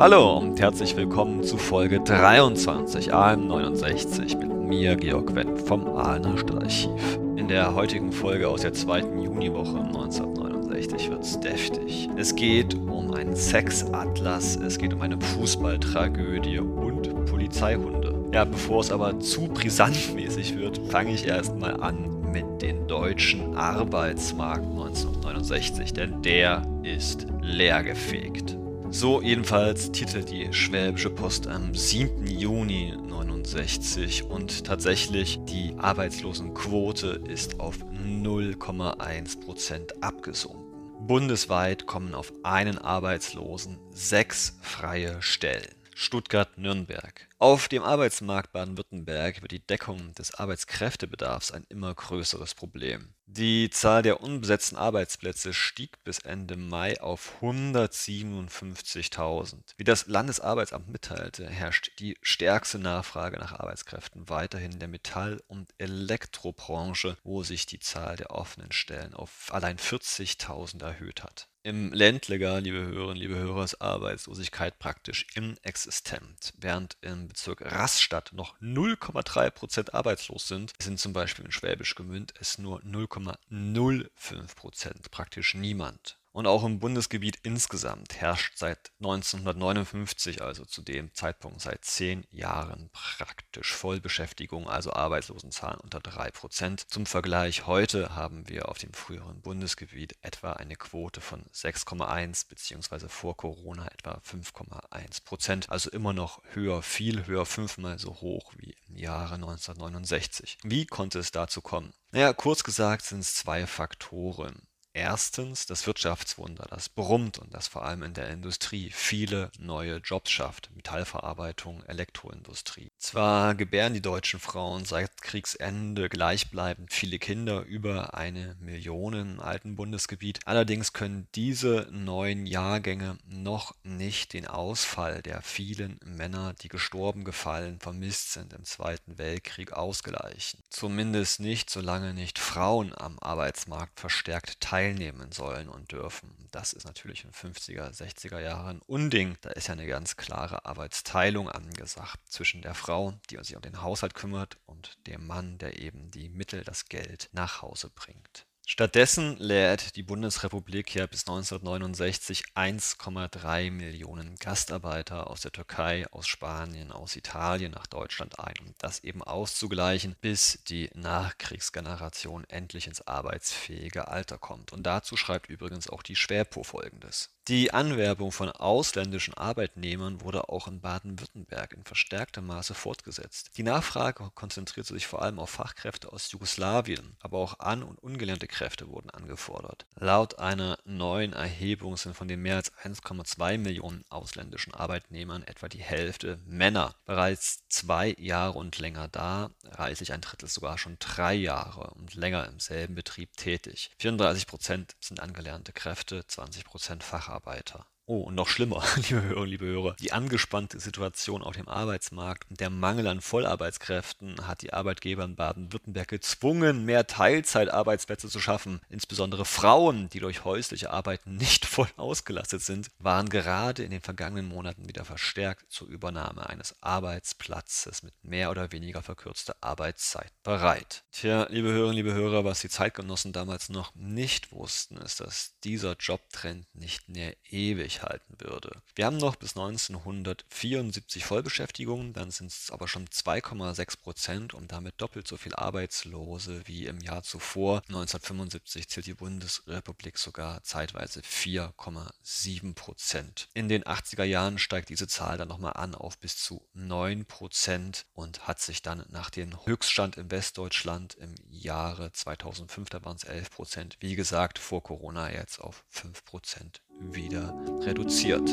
Hallo und herzlich willkommen zu Folge 23 AM69 mit mir, Georg Wendt vom Aalener Stadtarchiv. In der heutigen Folge aus der zweiten Juniwoche 1969 wird's deftig. Es geht um einen Sexatlas, es geht um eine Fußballtragödie und Polizeihunde. Ja, bevor es aber zu brisantmäßig wird, fange ich erstmal an mit dem deutschen Arbeitsmarkt 1969, denn der ist leergefegt. So jedenfalls titelt die Schwäbische Post am 7. Juni 69 und tatsächlich die Arbeitslosenquote ist auf 0,1% abgesunken. Bundesweit kommen auf einen Arbeitslosen sechs freie Stellen. Stuttgart-Nürnberg. Auf dem Arbeitsmarkt Baden-Württemberg wird die Deckung des Arbeitskräftebedarfs ein immer größeres Problem. Die Zahl der unbesetzten Arbeitsplätze stieg bis Ende Mai auf 157.000. Wie das Landesarbeitsamt mitteilte, herrscht die stärkste Nachfrage nach Arbeitskräften weiterhin in der Metall- und Elektrobranche, wo sich die Zahl der offenen Stellen auf allein 40.000 erhöht hat. Im Ländliger, liebe Hörerinnen, liebe Hörer, ist Arbeitslosigkeit praktisch inexistent. Während im Bezirk Rastatt noch 0,3 Prozent arbeitslos sind, sind zum Beispiel in Schwäbisch Gmünd es nur 0,05 Prozent, praktisch niemand. Und auch im Bundesgebiet insgesamt herrscht seit 1959, also zu dem Zeitpunkt seit zehn Jahren, praktisch Vollbeschäftigung, also Arbeitslosenzahlen unter 3%. Zum Vergleich, heute haben wir auf dem früheren Bundesgebiet etwa eine Quote von 6,1 beziehungsweise vor Corona etwa 5,1%. Also immer noch höher, viel höher, fünfmal so hoch wie Jahre 1969. Wie konnte es dazu kommen? Naja, kurz gesagt sind es zwei Faktoren. Erstens das Wirtschaftswunder, das brummt und das vor allem in der Industrie viele neue Jobs schafft. Metallverarbeitung, Elektroindustrie. Zwar gebären die deutschen Frauen seit Kriegsende gleichbleibend viele Kinder, über eine Million im alten Bundesgebiet. Allerdings können diese neuen Jahrgänge noch nicht den Ausfall der vielen Männer, die gestorben, gefallen, vermisst sind im Zweiten Weltkrieg ausgleichen. Zumindest nicht, solange nicht Frauen am Arbeitsmarkt verstärkt teilnehmen sollen und dürfen. Das ist natürlich in 50er, 60er Jahren Unding. Da ist ja eine ganz klare Arbeitsteilung angesagt zwischen der Frau, die sich um den Haushalt kümmert, und dem Mann, der eben die Mittel, das Geld nach Hause bringt. Stattdessen lädt die Bundesrepublik ja bis 1969 1,3 Millionen Gastarbeiter aus der Türkei, aus Spanien, aus Italien nach Deutschland ein, um das eben auszugleichen, bis die Nachkriegsgeneration endlich ins arbeitsfähige Alter kommt. Und dazu schreibt übrigens auch die Schwerpo folgendes. Die Anwerbung von ausländischen Arbeitnehmern wurde auch in Baden-Württemberg in verstärktem Maße fortgesetzt. Die Nachfrage konzentrierte sich vor allem auf Fachkräfte aus Jugoslawien, aber auch an- und ungelernte Kräfte wurden angefordert. Laut einer neuen Erhebung sind von den mehr als 1,2 Millionen ausländischen Arbeitnehmern etwa die Hälfte Männer. Bereits zwei Jahre und länger da, reichlich ein Drittel sogar schon drei Jahre und länger im selben Betrieb tätig. 34 Prozent sind angelernte Kräfte, 20 Prozent Facharbeiter. Mitarbeiter. Oh, und noch schlimmer, liebe Hörer, liebe Hörer, die angespannte Situation auf dem Arbeitsmarkt und der Mangel an Vollarbeitskräften hat die Arbeitgeber in Baden-Württemberg gezwungen, mehr Teilzeitarbeitsplätze zu schaffen. Insbesondere Frauen, die durch häusliche Arbeit nicht voll ausgelastet sind, waren gerade in den vergangenen Monaten wieder verstärkt zur Übernahme eines Arbeitsplatzes mit mehr oder weniger verkürzter Arbeitszeit bereit. Tja, liebe Hörerinnen, liebe Hörer, was die Zeitgenossen damals noch nicht wussten, ist, dass dieser Jobtrend nicht mehr ewig halten würde. Wir haben noch bis 1974 Vollbeschäftigung, dann sind es aber schon 2,6 Prozent und damit doppelt so viel Arbeitslose wie im Jahr zuvor. 1975 zählt die Bundesrepublik sogar zeitweise 4,7 Prozent. In den 80er Jahren steigt diese Zahl dann nochmal an auf bis zu 9 Prozent und hat sich dann nach dem Höchststand in Westdeutschland im Jahre 2005, da waren es 11 Prozent, wie gesagt, vor Corona jetzt auf 5 Prozent wieder reduziert.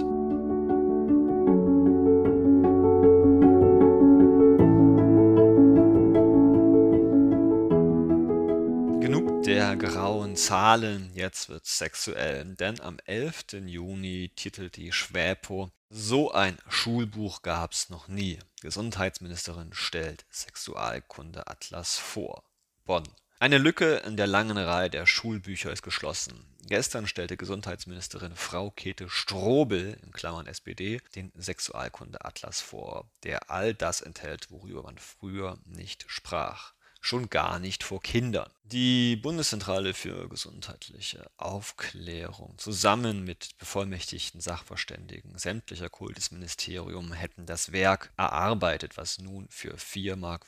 Genug der grauen Zahlen, jetzt wird's sexuell, denn am 11. Juni titelt die Schwäpo So ein Schulbuch gab's noch nie. Gesundheitsministerin stellt Sexualkunde-Atlas vor. Bonn. Eine Lücke in der langen Reihe der Schulbücher ist geschlossen. Gestern stellte Gesundheitsministerin Frau Käthe Strobel in Klammern (SPD) den Sexualkundeatlas vor, der all das enthält, worüber man früher nicht sprach schon gar nicht vor Kindern. Die Bundeszentrale für gesundheitliche Aufklärung zusammen mit bevollmächtigten Sachverständigen sämtlicher Kultusministerium hätten das Werk erarbeitet, was nun für 4,75 Mark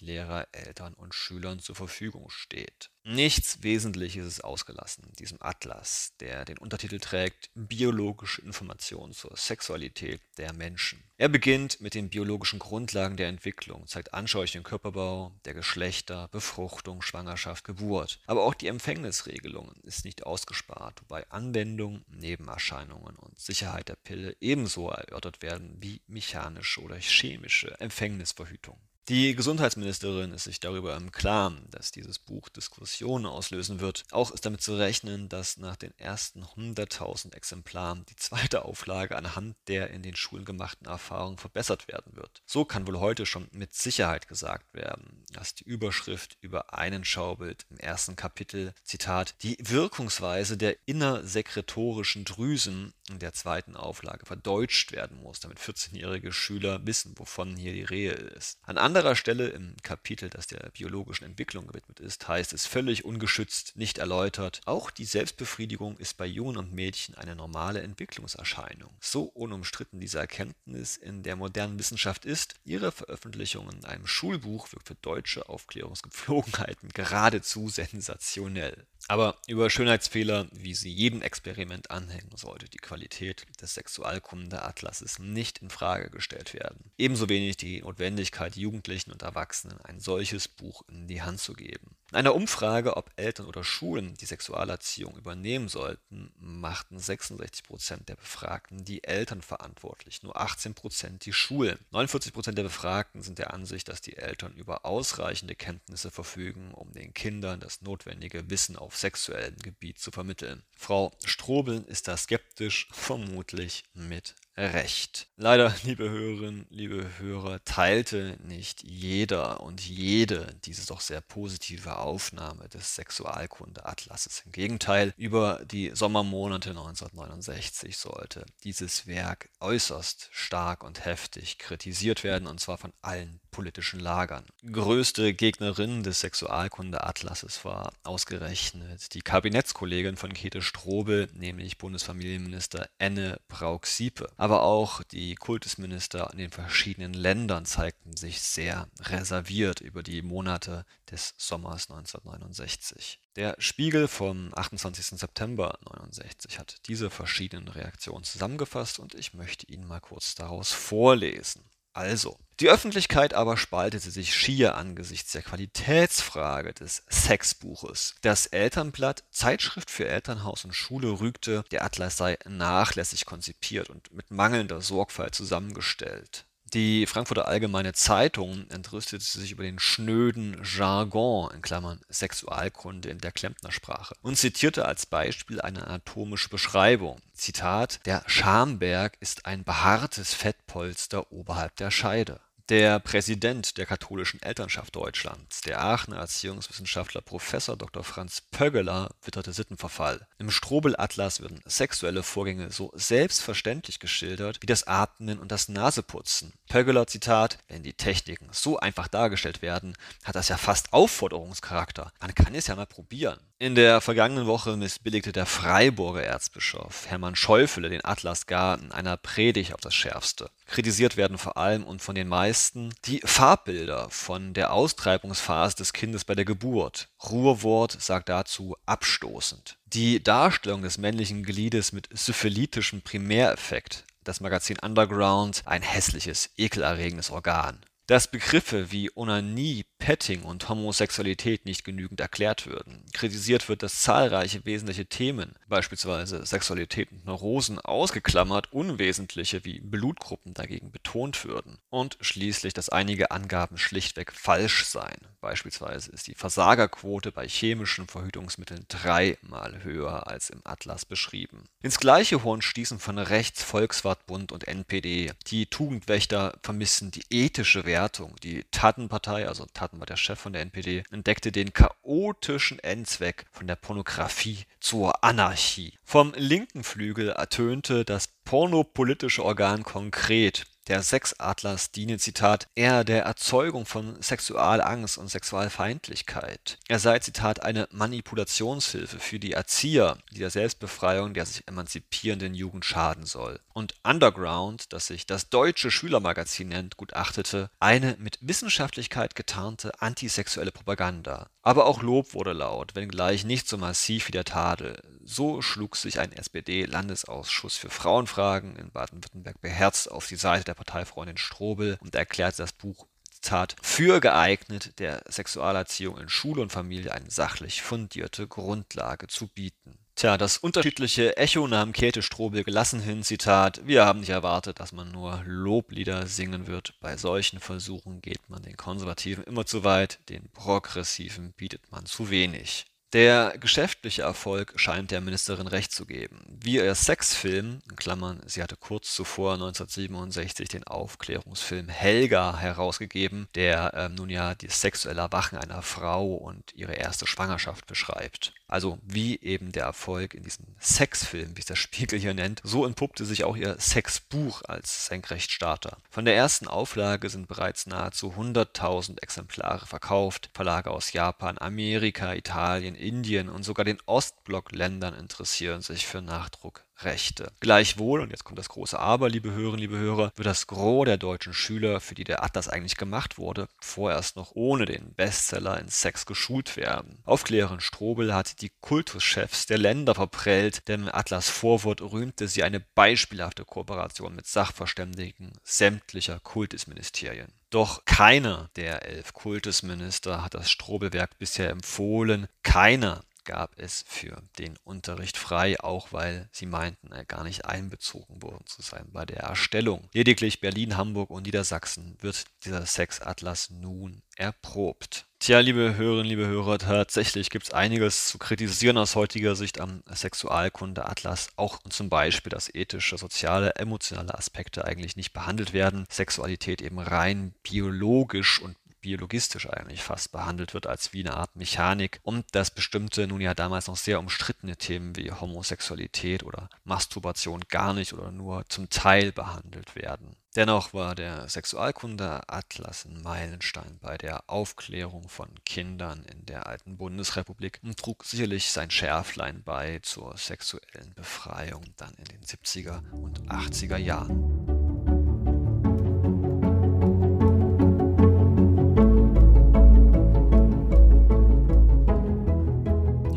Lehrer, Eltern und Schülern zur Verfügung steht. Nichts Wesentliches ist ausgelassen, diesem Atlas, der den Untertitel trägt Biologische Informationen zur Sexualität der Menschen. Er beginnt mit den biologischen Grundlagen der Entwicklung, zeigt anschaulich den Körperbau der Geschlechter, Befruchtung, Schwangerschaft, Geburt. Aber auch die Empfängnisregelung ist nicht ausgespart, wobei Anwendung, Nebenerscheinungen und Sicherheit der Pille ebenso erörtert werden wie mechanische oder chemische Empfängnisverhütung. Die Gesundheitsministerin ist sich darüber im Klaren, dass dieses Buch Diskussionen auslösen wird. Auch ist damit zu rechnen, dass nach den ersten 100.000 Exemplaren die zweite Auflage anhand der in den Schulen gemachten Erfahrungen verbessert werden wird. So kann wohl heute schon mit Sicherheit gesagt werden, dass die Überschrift über einen Schaubild im ersten Kapitel, Zitat, die Wirkungsweise der innersekretorischen Drüsen in der zweiten Auflage verdeutscht werden muss, damit 14-jährige Schüler wissen, wovon hier die Rede ist. An anderer Stelle im Kapitel, das der biologischen Entwicklung gewidmet ist, heißt es völlig ungeschützt, nicht erläutert, auch die Selbstbefriedigung ist bei Jungen und Mädchen eine normale Entwicklungserscheinung. So unumstritten diese Erkenntnis in der modernen Wissenschaft ist, ihre Veröffentlichung in einem Schulbuch wirkt für deutsche Aufklärungsgepflogenheiten geradezu sensationell. Aber über Schönheitsfehler, wie sie jedem Experiment anhängen, sollte die Qualität des Sexualkunde-Atlases nicht in Frage gestellt werden. Ebenso wenig die Notwendigkeit, Jugendlichen und Erwachsenen ein solches Buch in die Hand zu geben. In einer Umfrage, ob Eltern oder Schulen die Sexualerziehung übernehmen sollten, machten 66 Prozent der Befragten die Eltern verantwortlich, nur 18 Prozent die Schulen. 49 Prozent der Befragten sind der Ansicht, dass die Eltern über ausreichende Kenntnisse verfügen, um den Kindern das notwendige Wissen auf sexuellem Gebiet zu vermitteln. Frau Strobel ist da skeptisch, vermutlich mit Recht. Leider, liebe Hörerinnen, liebe Hörer, teilte nicht jeder und jede diese doch sehr positive Aufnahme des Sexualkunde-Atlases. Im Gegenteil, über die Sommermonate 1969 sollte dieses Werk äußerst stark und heftig kritisiert werden, und zwar von allen politischen Lagern. Größte Gegnerin des Sexualkunde-Atlases war ausgerechnet die Kabinettskollegin von Käthe Strobel, nämlich Bundesfamilienminister Enne Brauck-Siepe. Aber auch die Kultusminister in den verschiedenen Ländern zeigten sich sehr reserviert über die Monate des Sommers 1969. Der Spiegel vom 28. September 1969 hat diese verschiedenen Reaktionen zusammengefasst und ich möchte Ihnen mal kurz daraus vorlesen. Also, die Öffentlichkeit aber spaltete sich schier angesichts der Qualitätsfrage des Sexbuches. Das Elternblatt Zeitschrift für Elternhaus und Schule rügte, der Atlas sei nachlässig konzipiert und mit mangelnder Sorgfalt zusammengestellt. Die Frankfurter Allgemeine Zeitung entrüstete sich über den schnöden Jargon in Klammern (Sexualkunde in der Klempnersprache) und zitierte als Beispiel eine anatomische Beschreibung: Zitat: Der Schamberg ist ein behaartes Fettpolster oberhalb der Scheide der Präsident der Katholischen Elternschaft Deutschlands, der Aachener Erziehungswissenschaftler Professor Dr. Franz Pöggeler, witterte Sittenverfall. Im Strobel-Atlas werden sexuelle Vorgänge so selbstverständlich geschildert wie das Atmen und das Naseputzen. Pöggeler Zitat: Wenn die Techniken so einfach dargestellt werden, hat das ja fast Aufforderungscharakter. Man kann es ja mal probieren. In der vergangenen Woche missbilligte der Freiburger Erzbischof Hermann Schäufele den Atlas gar in einer Predigt auf das Schärfste. Kritisiert werden vor allem und von den meisten die Farbbilder von der Austreibungsphase des Kindes bei der Geburt. Ruhrwort sagt dazu abstoßend. Die Darstellung des männlichen Gliedes mit syphilitischem Primäreffekt das Magazin Underground ein hässliches, ekelerregendes Organ. Dass Begriffe wie Onanie, Petting und Homosexualität nicht genügend erklärt würden. Kritisiert wird, dass zahlreiche wesentliche Themen, beispielsweise Sexualität und Neurosen, ausgeklammert, unwesentliche wie Blutgruppen dagegen betont würden. Und schließlich, dass einige Angaben schlichtweg falsch seien. Beispielsweise ist die Versagerquote bei chemischen Verhütungsmitteln dreimal höher als im Atlas beschrieben. Ins gleiche Horn stießen von rechts Volkswartbund und NPD. Die Tugendwächter vermissen die ethische Wertung. Die Tattenpartei, also Tat Monaten war der Chef von der NPD, entdeckte den chaotischen Endzweck von der Pornografie zur Anarchie. Vom linken Flügel ertönte das pornopolitische Organ konkret der Sexatlas diene, Zitat, eher der Erzeugung von Sexualangst und Sexualfeindlichkeit. Er sei, Zitat, eine Manipulationshilfe für die Erzieher, die der Selbstbefreiung der sich emanzipierenden Jugend schaden soll. Und Underground, das sich das deutsche Schülermagazin nennt, gutachtete, eine mit Wissenschaftlichkeit getarnte antisexuelle Propaganda. Aber auch Lob wurde laut, wenngleich nicht so massiv wie der Tadel. So schlug sich ein SPD-Landesausschuss für Frauenfragen in Baden-Württemberg beherzt auf die Seite der Parteifreundin Strobel und erklärte das Buch Zitat, für geeignet, der Sexualerziehung in Schule und Familie eine sachlich fundierte Grundlage zu bieten. Tja, das unterschiedliche Echo nahm Käthe Strobel gelassen hin, Zitat, wir haben nicht erwartet, dass man nur Loblieder singen wird. Bei solchen Versuchen geht man den Konservativen immer zu weit, den Progressiven bietet man zu wenig. Der geschäftliche Erfolg scheint der Ministerin recht zu geben. Wie ihr Sexfilm, in Klammern, sie hatte kurz zuvor 1967 den Aufklärungsfilm Helga herausgegeben, der ähm, nun ja das sexuelle Erwachen einer Frau und ihre erste Schwangerschaft beschreibt. Also wie eben der Erfolg in diesem Sexfilm, wie es der Spiegel hier nennt, so entpuppte sich auch ihr Sexbuch als Senkrechtstarter. Von der ersten Auflage sind bereits nahezu 100.000 Exemplare verkauft. Verlage aus Japan, Amerika, Italien, Indien und sogar den Ostblockländern interessieren sich für Nachdruckrechte. Gleichwohl, und jetzt kommt das große Aber, liebe Hörerinnen, liebe Hörer, wird das Gros der deutschen Schüler, für die der Atlas eigentlich gemacht wurde, vorerst noch ohne den Bestseller in Sex geschult werden. Aufklärerin Strobel hat die Kultuschefs der Länder verprellt, denn im Atlas Vorwort rühmte sie eine beispielhafte Kooperation mit Sachverständigen sämtlicher Kultusministerien. Doch keiner der elf Kultusminister hat das Strobelwerk bisher empfohlen. Keiner gab es für den Unterricht frei, auch weil sie meinten, er gar nicht einbezogen worden zu sein bei der Erstellung. Lediglich Berlin, Hamburg und Niedersachsen wird dieser Sexatlas nun erprobt. Tja, liebe Hörerinnen, liebe Hörer, tatsächlich gibt es einiges zu kritisieren aus heutiger Sicht am Sexualkunde-Atlas. Auch zum Beispiel, dass ethische, soziale, emotionale Aspekte eigentlich nicht behandelt werden. Sexualität eben rein biologisch und biologistisch eigentlich fast behandelt wird, als wie eine Art Mechanik und dass bestimmte nun ja damals noch sehr umstrittene Themen wie Homosexualität oder Masturbation gar nicht oder nur zum Teil behandelt werden. Dennoch war der Sexualkunde-Atlas ein Meilenstein bei der Aufklärung von Kindern in der alten Bundesrepublik und trug sicherlich sein Schärflein bei zur sexuellen Befreiung dann in den 70er und 80er Jahren.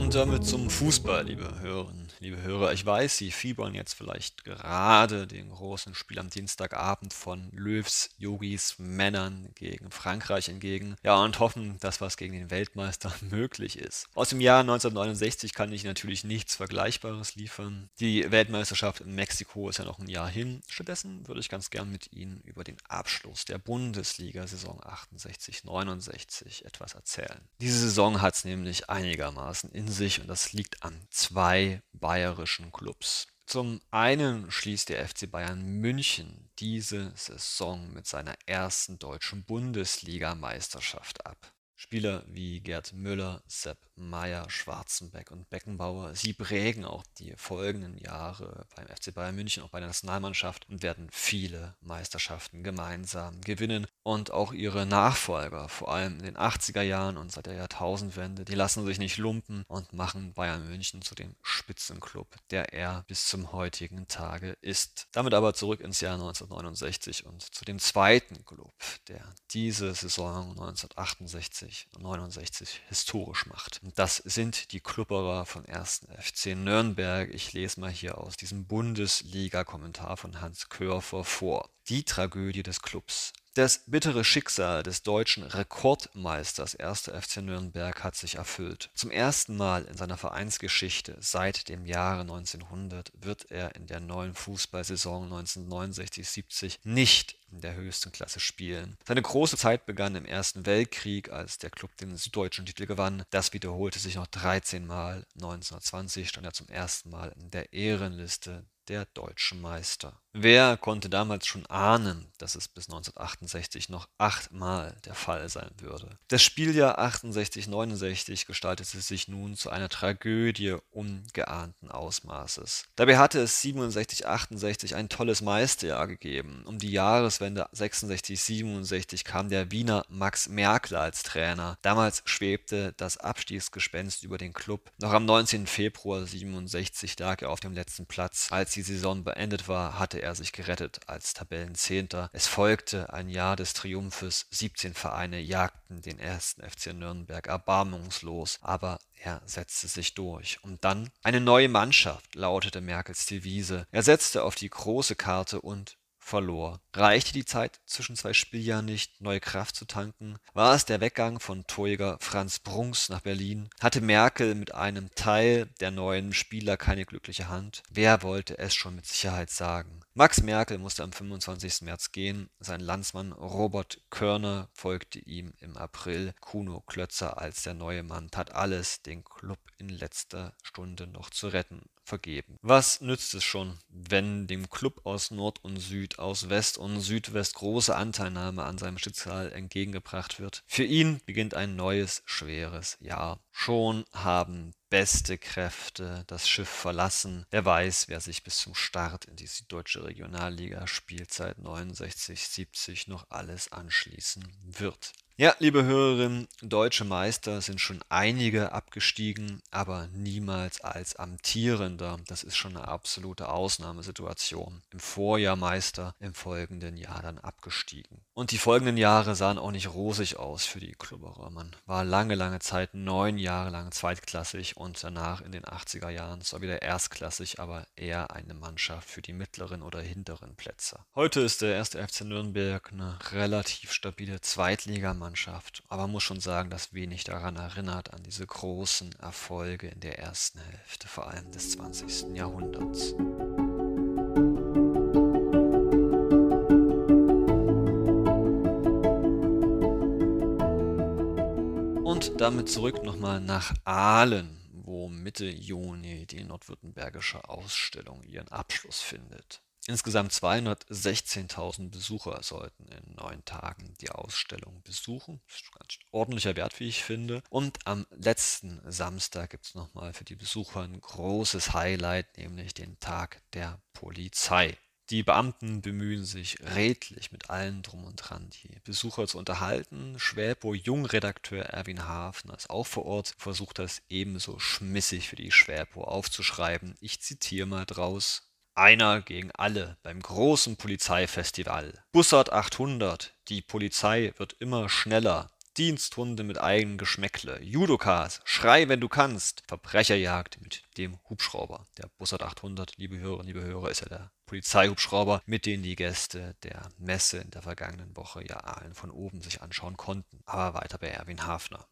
Und damit zum Fußball, liebe Hörerinnen, liebe Hörer. Ich weiß, Sie fiebern jetzt vielleicht gerade den großen Spiel am Dienstagabend von Löws, Yogis, Männern gegen Frankreich entgegen. Ja, und hoffen, dass was gegen den Weltmeister möglich ist. Aus dem Jahr 1969 kann ich natürlich nichts Vergleichbares liefern. Die Weltmeisterschaft in Mexiko ist ja noch ein Jahr hin. Stattdessen würde ich ganz gern mit Ihnen über den Abschluss der Bundesliga-Saison 68-69 etwas erzählen. Diese Saison hat es nämlich einigermaßen in sich und das liegt an zwei bayerischen Clubs. Zum einen schließt der FC Bayern München diese Saison mit seiner ersten deutschen Bundesligameisterschaft ab. Spieler wie Gerd Müller, Sepp Meier, Schwarzenbeck und Beckenbauer, sie prägen auch die folgenden Jahre beim FC Bayern München, auch bei der Nationalmannschaft und werden viele Meisterschaften gemeinsam gewinnen. Und auch ihre Nachfolger, vor allem in den 80er Jahren und seit der Jahrtausendwende, die lassen sich nicht lumpen und machen Bayern München zu dem Spitzenclub, der er bis zum heutigen Tage ist. Damit aber zurück ins Jahr 1969 und zu dem zweiten Club, der diese Saison 1968 und 69 historisch macht. Das sind die Klubberer von 1. FC Nürnberg. Ich lese mal hier aus diesem Bundesliga-Kommentar von Hans Körfer vor. Die Tragödie des Clubs. Das bittere Schicksal des deutschen Rekordmeisters 1. FC Nürnberg hat sich erfüllt. Zum ersten Mal in seiner Vereinsgeschichte seit dem Jahre 1900 wird er in der neuen Fußballsaison 1969-70 nicht in der höchsten Klasse spielen. Seine große Zeit begann im Ersten Weltkrieg, als der Club den süddeutschen Titel gewann. Das wiederholte sich noch 13 Mal. 1920 stand er zum ersten Mal in der Ehrenliste der deutsche Meister. Wer konnte damals schon ahnen, dass es bis 1968 noch achtmal der Fall sein würde? Das Spieljahr 68-69 gestaltete sich nun zu einer Tragödie ungeahnten Ausmaßes. Dabei hatte es 67-68 ein tolles Meisterjahr gegeben. Um die Jahreswende 66-67 kam der Wiener Max Merkel als Trainer. Damals schwebte das Abstiegsgespenst über den Club. Noch am 19. Februar 67 lag er auf dem letzten Platz. Als die Saison beendet war, hatte er sich gerettet als Tabellenzehnter. Es folgte ein Jahr des Triumphes. 17 Vereine jagten den ersten FC Nürnberg erbarmungslos, aber er setzte sich durch. Und dann eine neue Mannschaft, lautete Merkels Devise. Er setzte auf die große Karte und verlor. Reichte die Zeit zwischen zwei Spieljahren nicht, neue Kraft zu tanken? War es der Weggang von Torjäger Franz Brunks nach Berlin? Hatte Merkel mit einem Teil der neuen Spieler keine glückliche Hand? Wer wollte es schon mit Sicherheit sagen? Max Merkel musste am 25. März gehen. Sein Landsmann Robert Körner folgte ihm im April. Kuno Klötzer als der neue Mann tat alles, den Klub in letzter Stunde noch zu retten vergeben. Was nützt es schon, wenn dem Club aus Nord und Süd, aus West und Südwest große Anteilnahme an seinem Schicksal entgegengebracht wird? Für ihn beginnt ein neues, schweres Jahr. Schon haben beste Kräfte das Schiff verlassen. Wer weiß, wer sich bis zum Start in die süddeutsche Regionalliga Spielzeit 69-70 noch alles anschließen wird. Ja, liebe Hörerinnen, deutsche Meister sind schon einige abgestiegen, aber niemals als amtierender. Das ist schon eine absolute Ausnahmesituation. Im Vorjahr Meister, im folgenden Jahr dann abgestiegen. Und die folgenden Jahre sahen auch nicht rosig aus für die Klubberer. Man war lange, lange Zeit, neun Jahre lang zweitklassig und danach in den 80er Jahren zwar wieder erstklassig, aber eher eine Mannschaft für die mittleren oder hinteren Plätze. Heute ist der erste FC Nürnberg eine relativ stabile Zweitligamannschaft Mannschaft, aber muss schon sagen, dass wenig daran erinnert, an diese großen Erfolge in der ersten Hälfte, vor allem des 20. Jahrhunderts. Und damit zurück nochmal nach Aalen, wo Mitte Juni die nordwürttembergische Ausstellung ihren Abschluss findet. Insgesamt 216.000 Besucher sollten in neun Tagen die Ausstellung besuchen. Das ist ein ganz ordentlicher Wert, wie ich finde. Und am letzten Samstag gibt es nochmal für die Besucher ein großes Highlight, nämlich den Tag der Polizei. Die Beamten bemühen sich redlich mit allen drum und dran, die Besucher zu unterhalten. Schwäbo Jungredakteur Erwin Hafner ist auch vor Ort, versucht das ebenso schmissig für die Schwäbo aufzuschreiben. Ich zitiere mal draus. Einer gegen alle beim großen Polizeifestival. Bussard 800. Die Polizei wird immer schneller. Diensthunde mit eigenem Geschmäckle. Judokas. Schrei, wenn du kannst. Verbrecherjagd mit dem Hubschrauber. Der Bussard 800, liebe Hörerinnen, liebe Hörer, ist ja der Polizeihubschrauber, mit dem die Gäste der Messe in der vergangenen Woche ja allen von oben sich anschauen konnten. Aber weiter bei Erwin Hafner.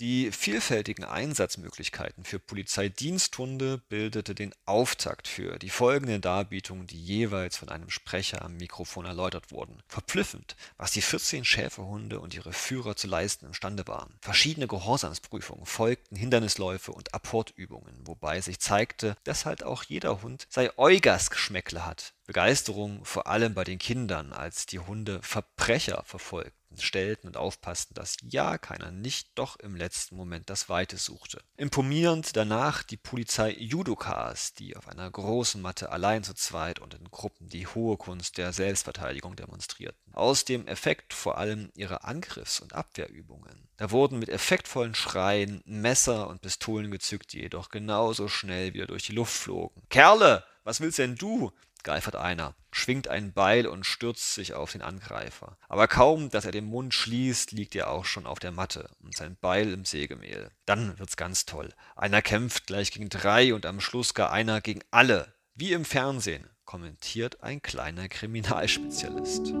Die vielfältigen Einsatzmöglichkeiten für Polizeidiensthunde bildete den Auftakt für die folgenden Darbietungen, die jeweils von einem Sprecher am Mikrofon erläutert wurden. Verblüffend, was die 14 Schäferhunde und ihre Führer zu leisten imstande waren. Verschiedene Gehorsamsprüfungen folgten, Hindernisläufe und Apportübungen, wobei sich zeigte, dass halt auch jeder Hund sei Eugas Geschmäckle hat. Begeisterung vor allem bei den Kindern, als die Hunde Verbrecher verfolgten stellten und aufpassten, dass ja keiner nicht doch im letzten Moment das Weite suchte. Imponierend danach die Polizei Judokas, die auf einer großen Matte allein zu zweit und in Gruppen die hohe Kunst der Selbstverteidigung demonstrierten. Aus dem Effekt vor allem ihre Angriffs- und Abwehrübungen. Da wurden mit effektvollen Schreien Messer und Pistolen gezückt, die jedoch genauso schnell wieder durch die Luft flogen. Kerle, was willst denn du? Geifert einer, schwingt ein Beil und stürzt sich auf den Angreifer. Aber kaum, dass er den Mund schließt, liegt er auch schon auf der Matte und sein Beil im Sägemehl. Dann wird's ganz toll. Einer kämpft gleich gegen drei und am Schluss gar einer gegen alle. Wie im Fernsehen, kommentiert ein kleiner Kriminalspezialist.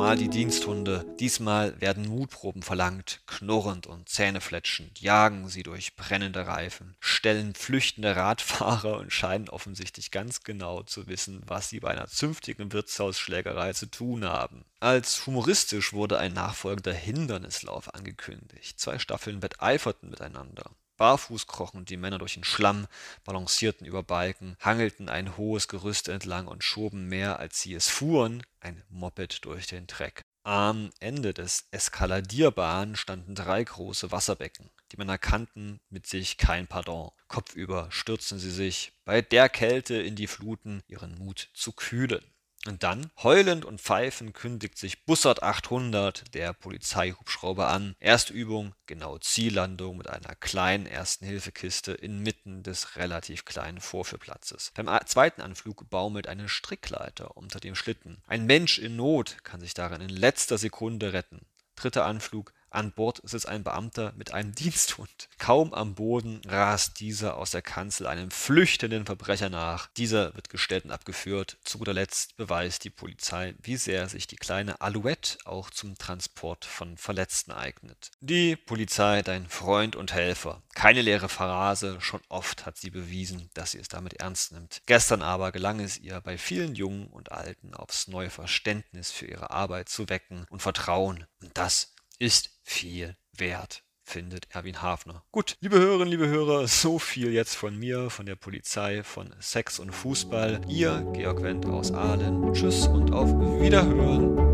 Mal die Diensthunde. Diesmal werden Mutproben verlangt. Knurrend und zähnefletschend jagen sie durch brennende Reifen, stellen flüchtende Radfahrer und scheinen offensichtlich ganz genau zu wissen, was sie bei einer zünftigen Wirtshausschlägerei zu tun haben. Als humoristisch wurde ein nachfolgender Hindernislauf angekündigt. Zwei Staffeln wetteiferten miteinander. Barfuß krochen die Männer durch den Schlamm, balancierten über Balken, hangelten ein hohes Gerüst entlang und schoben mehr, als sie es fuhren, ein Moped durch den Dreck. Am Ende des Eskaladierbahn standen drei große Wasserbecken. Die Männer kannten mit sich kein Pardon. Kopfüber stürzten sie sich bei der Kälte in die Fluten, ihren Mut zu kühlen. Und dann, heulend und pfeifend, kündigt sich Bussard 800, der Polizeihubschrauber, an. Erste Übung, genau Ziellandung mit einer kleinen Ersten-Hilfe-Kiste inmitten des relativ kleinen Vorführplatzes. Beim zweiten Anflug baumelt eine Strickleiter unter dem Schlitten. Ein Mensch in Not kann sich darin in letzter Sekunde retten. Dritter Anflug, an Bord sitzt ein Beamter mit einem Diensthund. Kaum am Boden rast dieser aus der Kanzel einem flüchtenden Verbrecher nach. Dieser wird gestellt und abgeführt. Zu guter Letzt beweist die Polizei, wie sehr sich die kleine Alouette auch zum Transport von Verletzten eignet. Die Polizei, dein Freund und Helfer. Keine leere Phrase, schon oft hat sie bewiesen, dass sie es damit ernst nimmt. Gestern aber gelang es ihr, bei vielen Jungen und Alten aufs neue Verständnis für ihre Arbeit zu wecken und Vertrauen. Und das ist viel wert findet Erwin Hafner. Gut, liebe Hörerinnen, liebe Hörer, so viel jetzt von mir, von der Polizei, von Sex und Fußball. Ihr, Georg Wendt aus Aalen. Tschüss und auf Wiederhören.